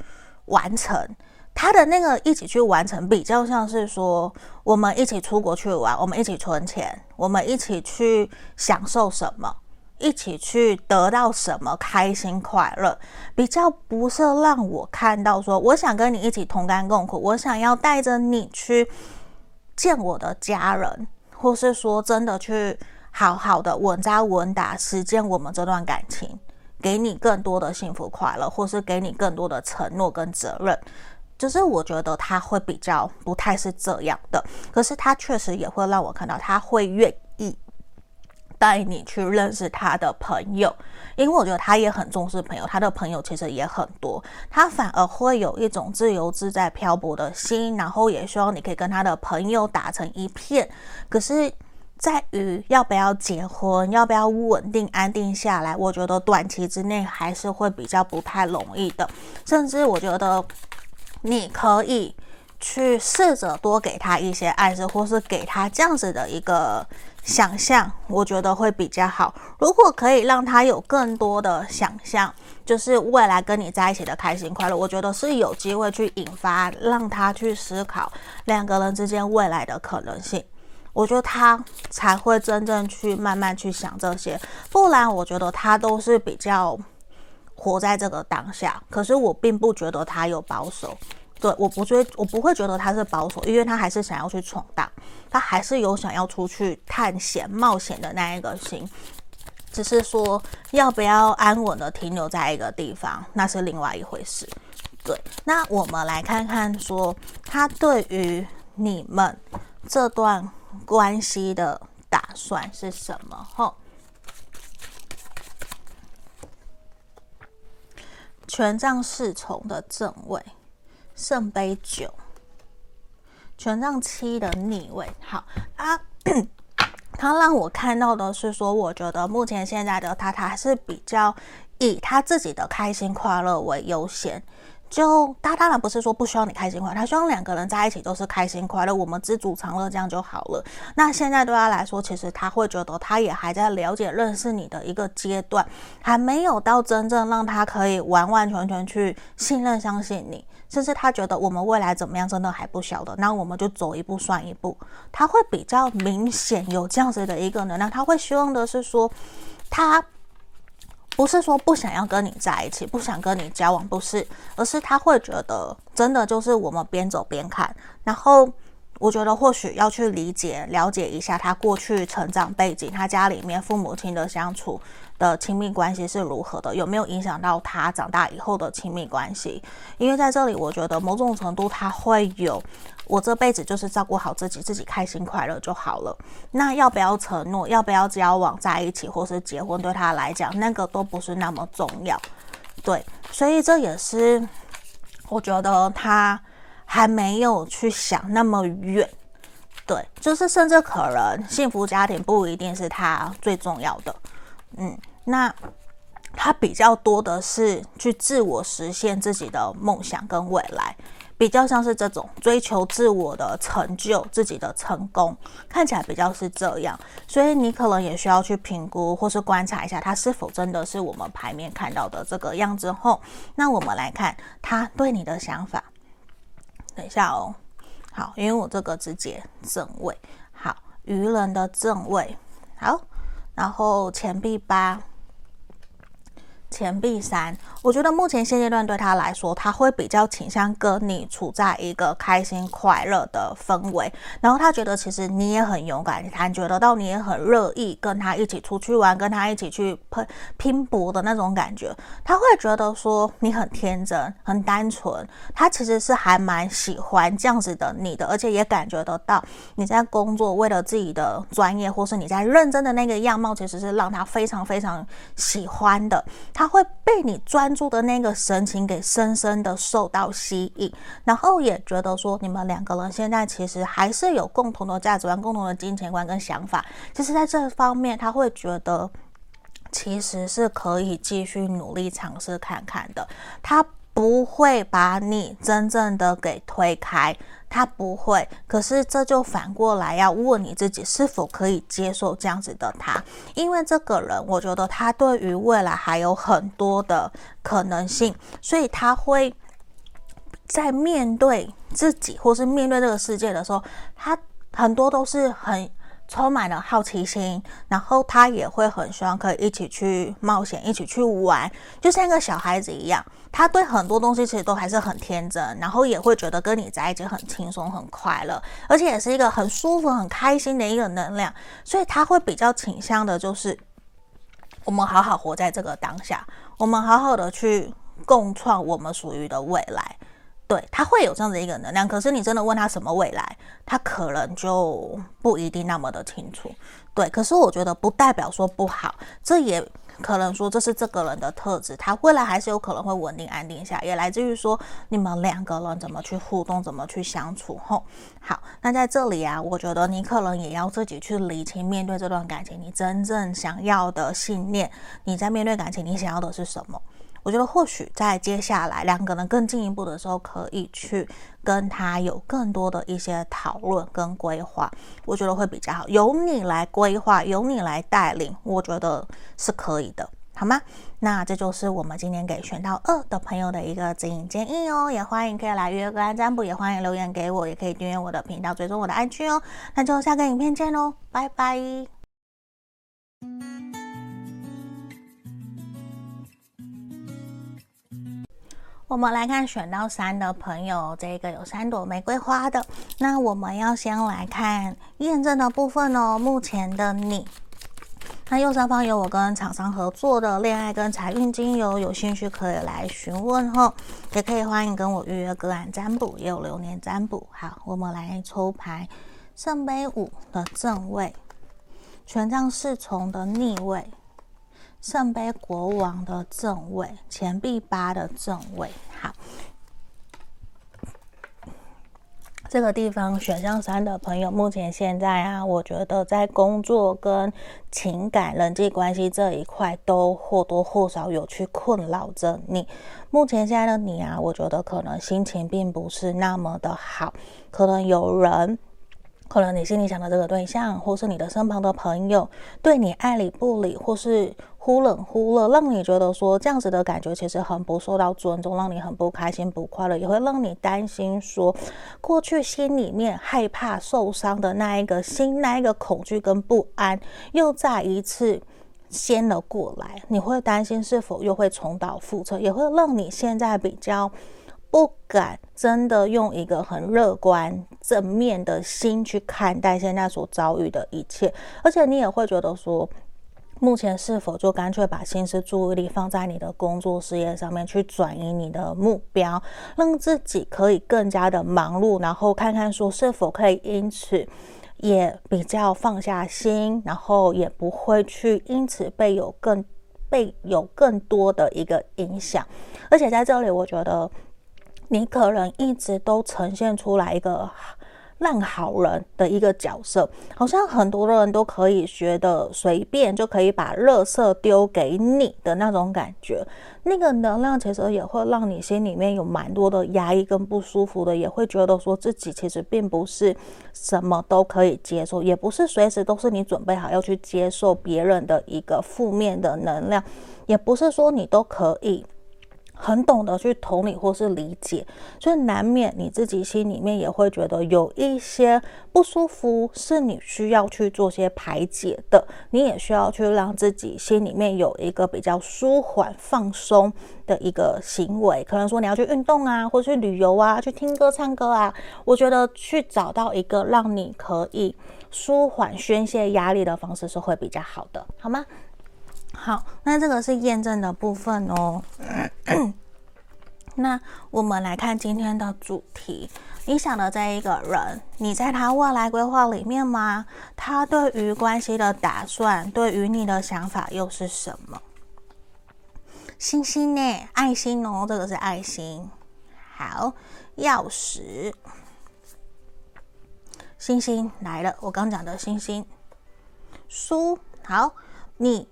完成。他的那个一起去完成，比较像是说，我们一起出国去玩，我们一起存钱，我们一起去享受什么，一起去得到什么开心快乐，比较不是让我看到说我想跟你一起同甘共苦，我想要带着你去见我的家人，或是说真的去好好的稳扎稳打实践我们这段感情，给你更多的幸福快乐，或是给你更多的承诺跟责任。就是我觉得他会比较不太是这样的，可是他确实也会让我看到他会愿意带你去认识他的朋友，因为我觉得他也很重视朋友，他的朋友其实也很多，他反而会有一种自由自在漂泊的心，然后也希望你可以跟他的朋友打成一片。可是在于要不要结婚，要不要稳定安定下来，我觉得短期之内还是会比较不太容易的，甚至我觉得。你可以去试着多给他一些暗示，或是给他这样子的一个想象，我觉得会比较好。如果可以让他有更多的想象，就是未来跟你在一起的开心快乐，我觉得是有机会去引发，让他去思考两个人之间未来的可能性。我觉得他才会真正去慢慢去想这些，不然我觉得他都是比较。活在这个当下，可是我并不觉得他有保守，对，我不觉，我不会觉得他是保守，因为他还是想要去闯荡，他还是有想要出去探险冒险的那一个心，只是说要不要安稳的停留在一个地方，那是另外一回事。对，那我们来看看说他对于你们这段关系的打算是什么？吼。权杖侍从的正位，圣杯九，权杖七的逆位。好啊，他让我看到的是说，我觉得目前现在的他，他还是比较以他自己的开心快乐为优先。就他当然不是说不希望你开心快乐，他希望两个人在一起都是开心快乐，我们知足常乐这样就好了。那现在对他来说，其实他会觉得他也还在了解、认识你的一个阶段，还没有到真正让他可以完完全全去信任、相信你。甚至他觉得我们未来怎么样，真的还不晓得。那我们就走一步算一步。他会比较明显有这样子的一个能量，他会希望的是说他。不是说不想要跟你在一起，不想跟你交往，不是，而是他会觉得真的就是我们边走边看。然后我觉得或许要去理解、了解一下他过去成长背景，他家里面父母亲的相处的亲密关系是如何的，有没有影响到他长大以后的亲密关系？因为在这里，我觉得某种程度他会有。我这辈子就是照顾好自己，自己开心快乐就好了。那要不要承诺，要不要交往在一起，或是结婚，对他来讲，那个都不是那么重要。对，所以这也是我觉得他还没有去想那么远。对，就是甚至可能幸福家庭不一定是他最重要的。嗯，那他比较多的是去自我实现自己的梦想跟未来。比较像是这种追求自我的成就、自己的成功，看起来比较是这样，所以你可能也需要去评估或是观察一下，他是否真的是我们牌面看到的这个样子。后，那我们来看他对你的想法。等一下哦，好，因为我这个直接正位，好，愚人的正位，好，然后钱币八。钱币三，我觉得目前现阶段对他来说，他会比较倾向跟你处在一个开心快乐的氛围，然后他觉得其实你也很勇敢，他觉得到你也很乐意跟他一起出去玩，跟他一起去拼拼搏的那种感觉，他会觉得说你很天真、很单纯，他其实是还蛮喜欢这样子的你的，而且也感觉得到你在工作为了自己的专业，或是你在认真的那个样貌，其实是让他非常非常喜欢的。他会被你专住的那个神情给深深的受到吸引，然后也觉得说你们两个人现在其实还是有共同的价值观、共同的金钱观跟想法。其实，在这方面，他会觉得其实是可以继续努力尝试看看的。他不会把你真正的给推开。他不会，可是这就反过来要问你自己是否可以接受这样子的他，因为这个人，我觉得他对于未来还有很多的可能性，所以他会在面对自己或是面对这个世界的时候，他很多都是很充满了好奇心，然后他也会很希望可以一起去冒险，一起去玩，就像一个小孩子一样。他对很多东西其实都还是很天真，然后也会觉得跟你在一起很轻松、很快乐，而且也是一个很舒服、很开心的一个能量。所以他会比较倾向的就是，我们好好活在这个当下，我们好好的去共创我们属于的未来。对，他会有这样的一个能量，可是你真的问他什么未来，他可能就不一定那么的清楚。对，可是我觉得不代表说不好，这也可能说这是这个人的特质，他未来还是有可能会稳定安定下，也来自于说你们两个人怎么去互动，怎么去相处。吼，好，那在这里啊，我觉得你可能也要自己去理清，面对这段感情，你真正想要的信念，你在面对感情，你想要的是什么？我觉得或许在接下来两个人更进一步的时候，可以去跟他有更多的一些讨论跟规划，我觉得会比较好。由你来规划，由你来带领，我觉得是可以的，好吗？那这就是我们今天给选到二的朋友的一个指引建议哦。也欢迎可以来约个占卜，也欢迎留言给我，也可以订阅我的频道，追踪我的 IG 哦。那就下个影片见喽，拜拜。我们来看选到三的朋友，这个有三朵玫瑰花的。那我们要先来看验证的部分哦。目前的你，那右上方有我跟厂商合作的恋爱跟财运精油，有兴趣可以来询问哦，也可以欢迎跟我预约个案占卜，也有流年占卜。好，我们来抽牌：圣杯五的正位，权杖侍从的逆位。圣杯国王的正位，钱币八的正位。好，这个地方选项三的朋友，目前现在啊，我觉得在工作跟情感、人际关系这一块，都或多或少有去困扰着你。目前现在的你啊，我觉得可能心情并不是那么的好，可能有人。可能你心里想的这个对象，或是你的身旁的朋友，对你爱理不理，或是忽冷忽热，让你觉得说这样子的感觉其实很不受到尊重，让你很不开心、不快乐，也会让你担心说，过去心里面害怕受伤的那一个心，那一个恐惧跟不安，又再一次掀了过来，你会担心是否又会重蹈覆辙，也会让你现在比较。不敢真的用一个很乐观、正面的心去看待现在所遭遇的一切，而且你也会觉得说，目前是否就干脆把心思、注意力放在你的工作事业上面，去转移你的目标，让自己可以更加的忙碌，然后看看说是否可以因此也比较放下心，然后也不会去因此被有更被有更多的一个影响，而且在这里，我觉得。你可能一直都呈现出来一个烂好人的一个角色，好像很多的人都可以觉得随便就可以把垃圾丢给你的那种感觉，那个能量其实也会让你心里面有蛮多的压抑跟不舒服的，也会觉得说自己其实并不是什么都可以接受，也不是随时都是你准备好要去接受别人的一个负面的能量，也不是说你都可以。很懂得去同理或是理解，所以难免你自己心里面也会觉得有一些不舒服，是你需要去做些排解的。你也需要去让自己心里面有一个比较舒缓、放松的一个行为，可能说你要去运动啊，或去旅游啊，去听歌、唱歌啊。我觉得去找到一个让你可以舒缓、宣泄压力的方式是会比较好的，好吗？好，那这个是验证的部分哦。*clears throat* 那我们来看今天的主题。你想的这一个人，你在他未来规划里面吗？他对于关系的打算，对于你的想法又是什么？星星呢？爱心哦，这个是爱心。好，钥匙，星星来了。我刚讲的星星，书。好，你。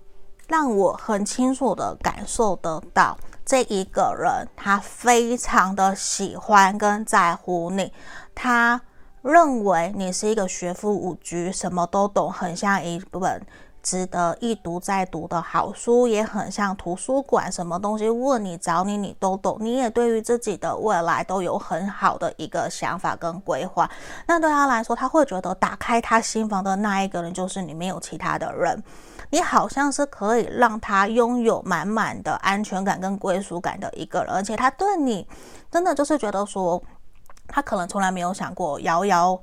让我很清楚的感受得到，这一个人他非常的喜欢跟在乎你，他认为你是一个学富五车、什么都懂，很像一本值得一读再读的好书，也很像图书馆，什么东西问你找你，你都懂。你也对于自己的未来都有很好的一个想法跟规划。那对他来说，他会觉得打开他心房的那一个人就是你，没有其他的人。你好像是可以让他拥有满满的安全感跟归属感的一个人，而且他对你真的就是觉得说，他可能从来没有想过遥遥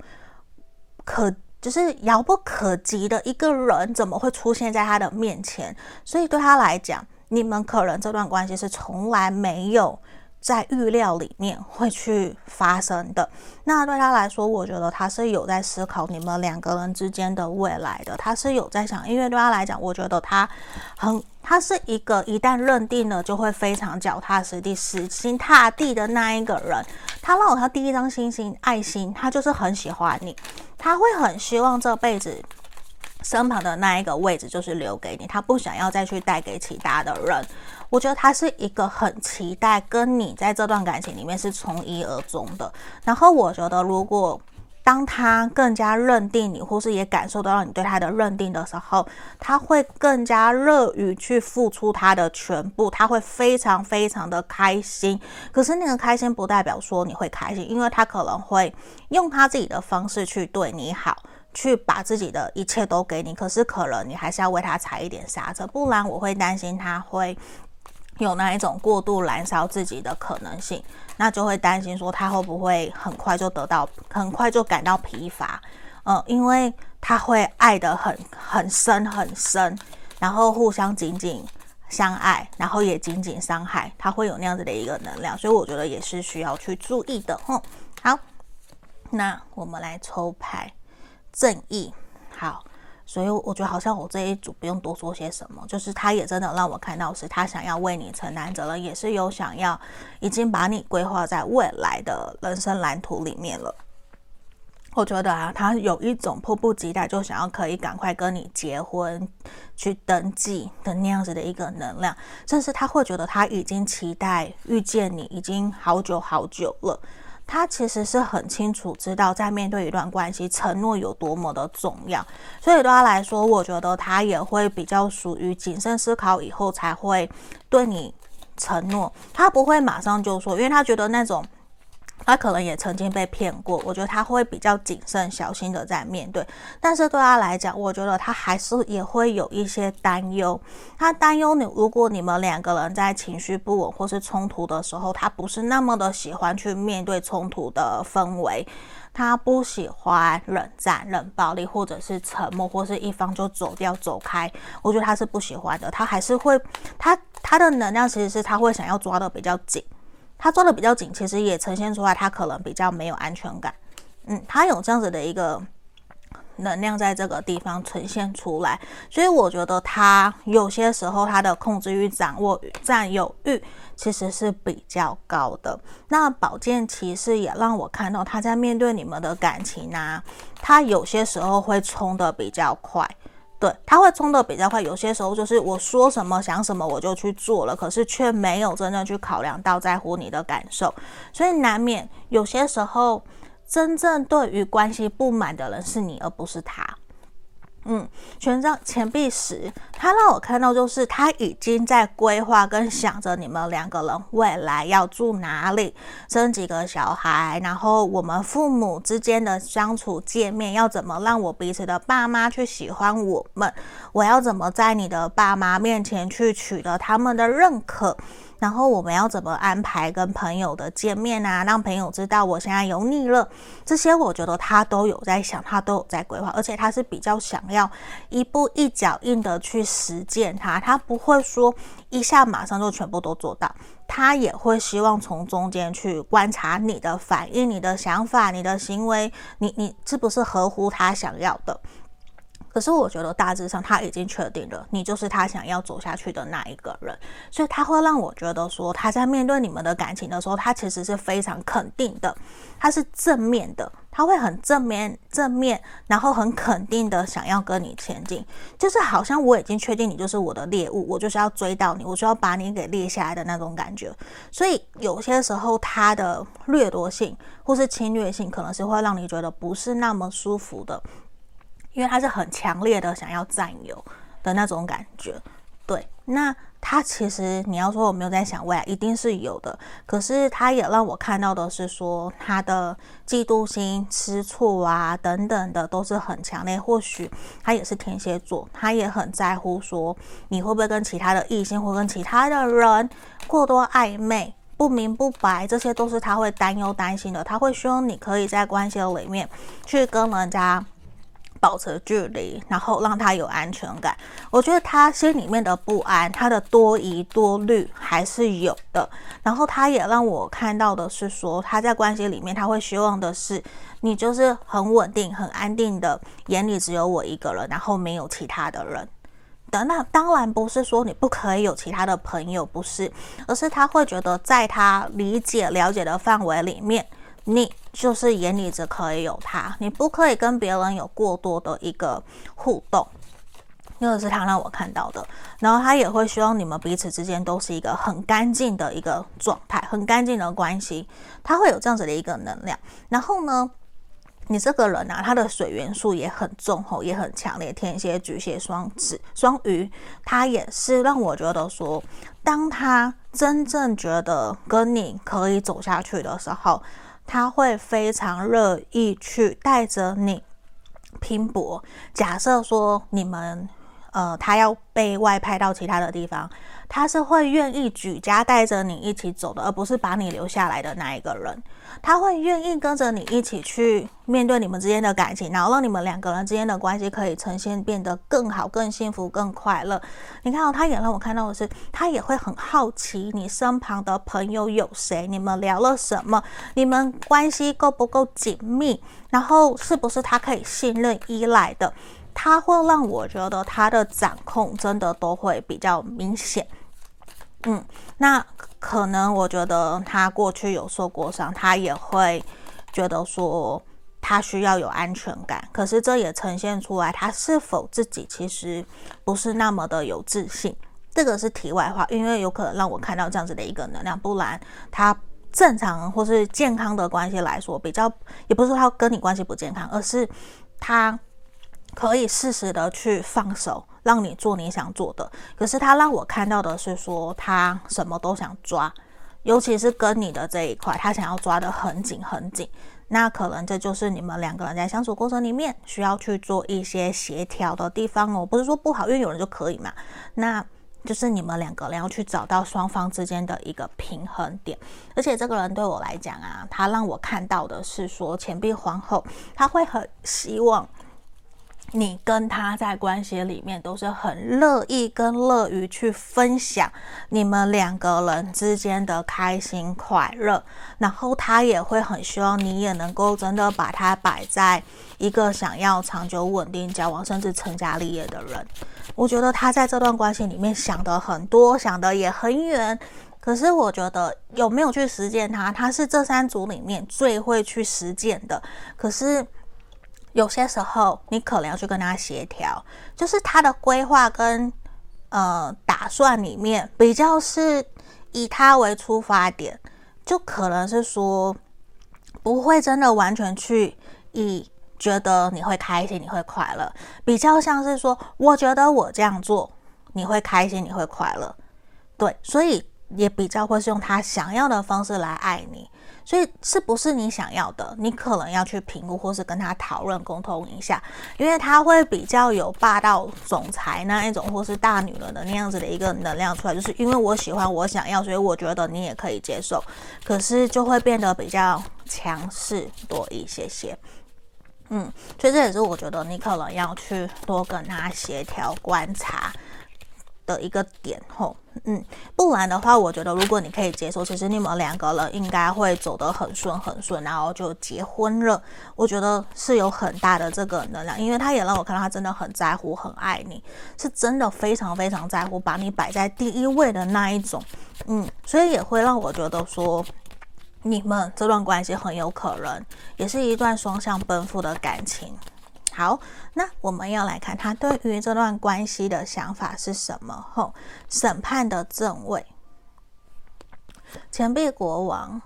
可就是遥不可及的一个人怎么会出现在他的面前，所以对他来讲，你们可能这段关系是从来没有。在预料里面会去发生的。那对他来说，我觉得他是有在思考你们两个人之间的未来的。他是有在想，因为对他来讲，我觉得他很，他是一个一旦认定了就会非常脚踏实地、死心塌地的那一个人。他让我他第一张星星爱心，他就是很喜欢你，他会很希望这辈子身旁的那一个位置就是留给你，他不想要再去带给其他的人。我觉得他是一个很期待跟你在这段感情里面是从一而终的。然后我觉得，如果当他更加认定你，或是也感受到你对他的认定的时候，他会更加乐于去付出他的全部，他会非常非常的开心。可是那个开心不代表说你会开心，因为他可能会用他自己的方式去对你好，去把自己的一切都给你。可是可能你还是要为他踩一点刹车，不然我会担心他会。有那一种过度燃烧自己的可能性，那就会担心说他会不会很快就得到，很快就感到疲乏，嗯，因为他会爱得很很深很深，然后互相紧紧相爱，然后也紧紧伤害，他会有那样子的一个能量，所以我觉得也是需要去注意的。哼，好，那我们来抽牌，正义，好。所以我觉得好像我这一组不用多说些什么，就是他也真的让我看到是他想要为你承担责任，也是有想要已经把你规划在未来的人生蓝图里面了。我觉得啊，他有一种迫不及待就想要可以赶快跟你结婚去登记的那样子的一个能量，甚至他会觉得他已经期待遇见你已经好久好久了。他其实是很清楚知道，在面对一段关系，承诺有多么的重要，所以对他来说，我觉得他也会比较属于谨慎思考以后才会对你承诺，他不会马上就说，因为他觉得那种。他可能也曾经被骗过，我觉得他会比较谨慎小心的在面对，但是对他来讲，我觉得他还是也会有一些担忧。他担忧你，如果你们两个人在情绪不稳或是冲突的时候，他不是那么的喜欢去面对冲突的氛围，他不喜欢冷战、冷暴力，或者是沉默，或是一方就走掉走开。我觉得他是不喜欢的，他还是会，他他的能量其实是他会想要抓得比较紧。他抓的比较紧，其实也呈现出来，他可能比较没有安全感。嗯，他有这样子的一个能量在这个地方呈现出来，所以我觉得他有些时候他的控制欲、掌握欲、占有欲其实是比较高的。那宝剑骑士也让我看到他在面对你们的感情啊，他有些时候会冲得比较快。对，他会冲的比较快，有些时候就是我说什么想什么我就去做了，可是却没有真正去考量到在乎你的感受，所以难免有些时候真正对于关系不满的人是你，而不是他。嗯，权杖钱币十，他让我看到就是他已经在规划跟想着你们两个人未来要住哪里，生几个小孩，然后我们父母之间的相处见面要怎么让我彼此的爸妈去喜欢我们，我要怎么在你的爸妈面前去取得他们的认可。然后我们要怎么安排跟朋友的见面啊？让朋友知道我现在有你了，这些我觉得他都有在想，他都有在规划，而且他是比较想要一步一脚印的去实践它，他不会说一下马上就全部都做到，他也会希望从中间去观察你的反应、你的想法、你的行为，你你是不是合乎他想要的？可是我觉得大致上他已经确定了，你就是他想要走下去的那一个人，所以他会让我觉得说，他在面对你们的感情的时候，他其实是非常肯定的，他是正面的，他会很正面正面，然后很肯定的想要跟你前进，就是好像我已经确定你就是我的猎物，我就是要追到你，我就要把你给猎下来的那种感觉。所以有些时候他的掠夺性或是侵略性，可能是会让你觉得不是那么舒服的。因为他是很强烈的想要占有，的那种感觉。对，那他其实你要说我没有在想未来，一定是有的。可是他也让我看到的是说，他的嫉妒心、吃醋啊等等的都是很强烈。或许他也是天蝎座，他也很在乎说你会不会跟其他的异性或跟其他的人过多暧昧、不明不白，这些都是他会担忧担心的。他会希望你可以在关系里面去跟人家。保持距离，然后让他有安全感。我觉得他心里面的不安，他的多疑多虑还是有的。然后他也让我看到的是说，他在关系里面，他会希望的是你就是很稳定、很安定的，眼里只有我一个人，然后没有其他的人。的那当然不是说你不可以有其他的朋友，不是，而是他会觉得在他理解、了解的范围里面。你就是眼里只可以有他，你不可以跟别人有过多的一个互动，那个是他让我看到的。然后他也会希望你们彼此之间都是一个很干净的一个状态，很干净的关系，他会有这样子的一个能量。然后呢，你这个人啊，他的水元素也很重吼，也很强烈。天蝎、巨蟹、双子、双鱼，他也是让我觉得说，当他真正觉得跟你可以走下去的时候。他会非常乐意去带着你拼搏。假设说你们，呃，他要被外派到其他的地方，他是会愿意举家带着你一起走的，而不是把你留下来的那一个人。他会愿意跟着你一起去面对你们之间的感情，然后让你们两个人之间的关系可以呈现变得更好、更幸福、更快乐。你看到、哦、他也让我看到的是，他也会很好奇你身旁的朋友有谁，你们聊了什么，你们关系够不够紧密，然后是不是他可以信任、依赖的。他会让我觉得他的掌控真的都会比较明显。嗯，那可能我觉得他过去有受过伤，他也会觉得说他需要有安全感。可是这也呈现出来，他是否自己其实不是那么的有自信。这个是题外话，因为有可能让我看到这样子的一个能量，不然他正常或是健康的关系来说，比较也不是说他跟你关系不健康，而是他可以适时的去放手。让你做你想做的，可是他让我看到的是说他什么都想抓，尤其是跟你的这一块，他想要抓得很紧很紧。那可能这就是你们两个人在相处过程里面需要去做一些协调的地方哦。不是说不好，因为有人就可以嘛。那就是你们两个人要去找到双方之间的一个平衡点。而且这个人对我来讲啊，他让我看到的是说钱币皇后，他会很希望。你跟他在关系里面都是很乐意跟乐于去分享你们两个人之间的开心快乐，然后他也会很希望你也能够真的把他摆在一个想要长久稳定交往甚至成家立业的人。我觉得他在这段关系里面想的很多，想的也很远，可是我觉得有没有去实践他，他是这三组里面最会去实践的。可是。有些时候，你可能要去跟他协调，就是他的规划跟呃打算里面比较是以他为出发点，就可能是说不会真的完全去以觉得你会开心、你会快乐，比较像是说，我觉得我这样做你会开心、你会快乐，对，所以也比较会是用他想要的方式来爱你。所以是不是你想要的？你可能要去评估，或是跟他讨论、沟通一下，因为他会比较有霸道总裁那一种，或是大女人的那样子的一个能量出来。就是因为我喜欢，我想要，所以我觉得你也可以接受，可是就会变得比较强势多一些些。嗯，所以这也是我觉得你可能要去多跟他协调、观察。的一个点吼，嗯，不然的话，我觉得如果你可以接受，其实你们两个人应该会走得很顺很顺，然后就结婚了。我觉得是有很大的这个能量，因为他也让我看到他真的很在乎、很爱你，是真的非常非常在乎，把你摆在第一位的那一种，嗯，所以也会让我觉得说，你们这段关系很有可能也是一段双向奔赴的感情。好，那我们要来看他对于这段关系的想法是什么？吼，审判的正位，钱币国王，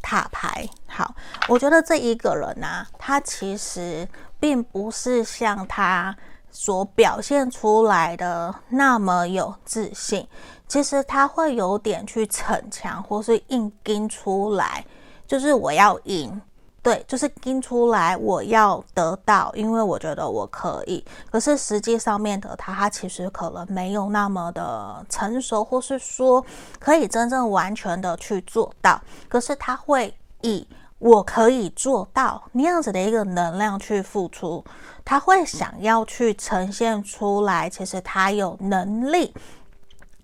塔牌。好，我觉得这一个人呢、他其实并不是像他所表现出来的那么有自信，其实他会有点去逞强，或是硬撑出来，就是我要赢。对，就是盯出来，我要得到，因为我觉得我可以。可是实际上面的他，他其实可能没有那么的成熟，或是说可以真正完全的去做到。可是他会以我可以做到那样子的一个能量去付出，他会想要去呈现出来，其实他有能力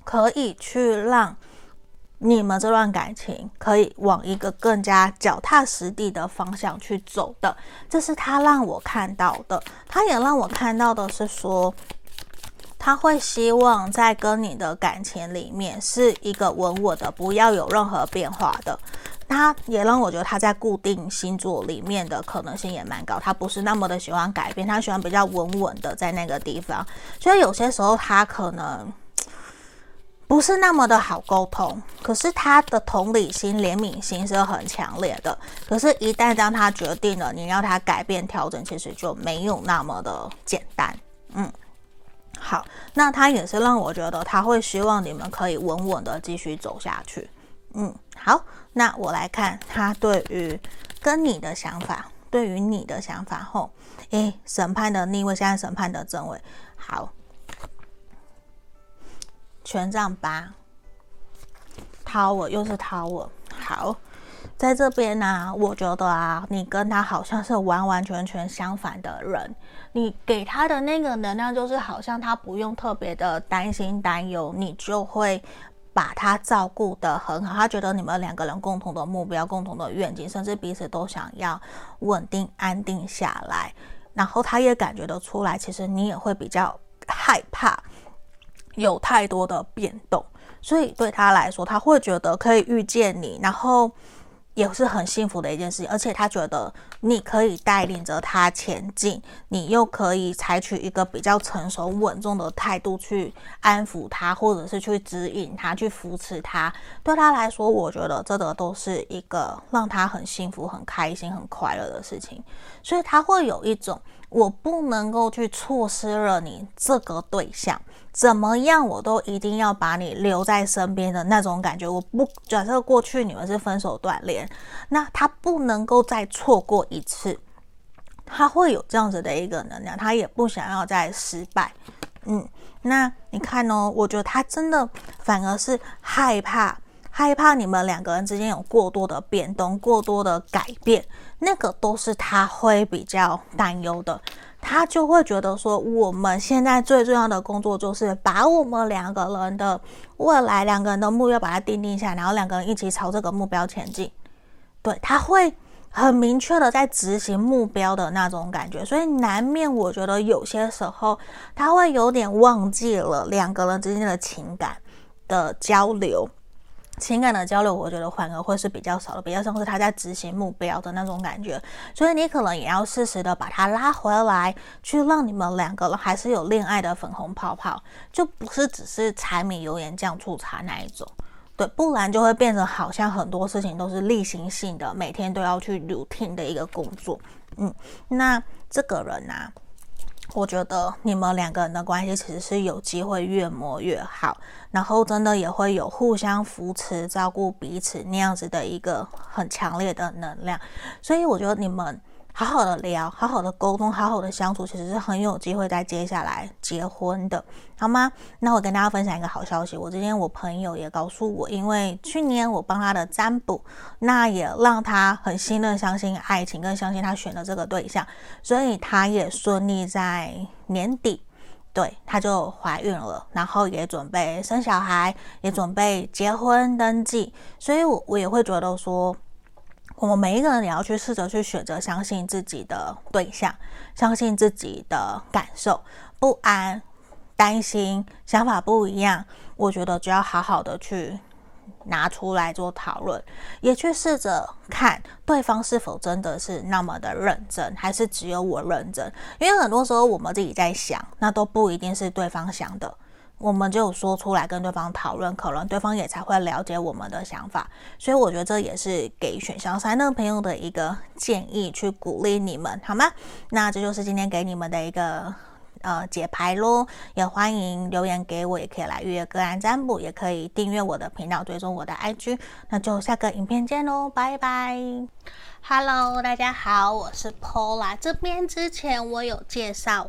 可以去让。你们这段感情可以往一个更加脚踏实地的方向去走的，这是他让我看到的。他也让我看到的是说，他会希望在跟你的感情里面是一个稳稳的，不要有任何变化的。他也让我觉得他在固定星座里面的可能性也蛮高，他不是那么的喜欢改变，他喜欢比较稳稳的在那个地方。所以有些时候他可能。不是那么的好沟通，可是他的同理心、怜悯心是很强烈的。可是，一旦当他决定了，你要他改变、调整，其实就没有那么的简单。嗯，好，那他也是让我觉得他会希望你们可以稳稳的继续走下去。嗯，好，那我来看他对于跟你的想法，对于你的想法后，诶，审判的逆位，现在审判的正位，好。权杖八，Tower 又是 Tower。好，在这边呢、我觉得啊，你跟他好像是完完全全相反的人。你给他的那个能量，就是好像他不用特别的担心担忧，你就会把他照顾得很好。他觉得你们两个人共同的目标、共同的愿景，甚至彼此都想要稳定安定下来。然后他也感觉得出来，其实你也会比较害怕。有太多的变动，所以对他来说，他会觉得可以遇见你，然后也是很幸福的一件事情。而且他觉得你可以带领着他前进，你又可以采取一个比较成熟稳重的态度去安抚他，或者是去指引他，去扶持他。对他来说，我觉得这个都是一个让他很幸福、很开心、很快乐的事情。所以他会有一种我不能够去错失了你这个对象。怎么样，我都一定要把你留在身边的那种感觉。我不假设过去你们是分手断联，那他不能够再错过一次，他会有这样子的一个能量，他也不想要再失败。嗯，那你看哦，我觉得他真的反而是害怕，害怕你们两个人之间有过多的变动、过多的改变，那个都是他会比较担忧的。他就会觉得说，我们现在最重要的工作就是把我们两个人的未来、两个人的目标把它定定下来，然后两个人一起朝这个目标前进。对，他会很明确的在执行目标的那种感觉，所以难免我觉得有些时候他会有点忘记了两个人之间的情感的交流。情感的交流，我觉得反而会是比较少的，比较像是他在执行目标的那种感觉。所以你可能也要适时的把他拉回来，去让你们两个人还是有恋爱的粉红泡泡，就不是只是柴米油盐酱醋茶那一种。对，不然就会变成好像很多事情都是例行性的，每天都要去 routine 的一个工作。嗯，那这个人呢、我觉得你们两个人的关系其实是有机会越磨越好，然后真的也会有互相扶持、照顾彼此那样子的一个很强烈的能量，所以我觉得你们。好好的聊，好好的沟通，好好的相处，其实是很有机会在接下来结婚的，好吗？那我跟大家分享一个好消息，我今天我朋友也告诉我，因为去年我帮他的占卜，那也让他很信任、相信爱情，更相信他选的这个对象，所以他也顺利在年底，对，他就怀孕了，然后也准备生小孩，也准备结婚登记，所以我我也会觉得说。我们每一个人也要去试着去选择相信自己的对象，相信自己的感受，不安、担心、想法不一样，我觉得就要好好的去拿出来做讨论，也去试着看对方是否真的是那么的认真，还是只有我认真。因为很多时候我们自己在想，那都不一定是对方想的。我们就说出来跟对方讨论，可能对方也才会了解我们的想法。所以我觉得这也是给选项三的朋友的一个建议，去鼓励你们，好吗？那这就是今天给你们的一个呃解牌咯，也欢迎留言给我，也可以来预约个案占卜，也可以订阅我的频道，追踪我的 IG。那就下个影片见喽，拜拜。Hello，大家好，我是 Paula。这边之前我有介绍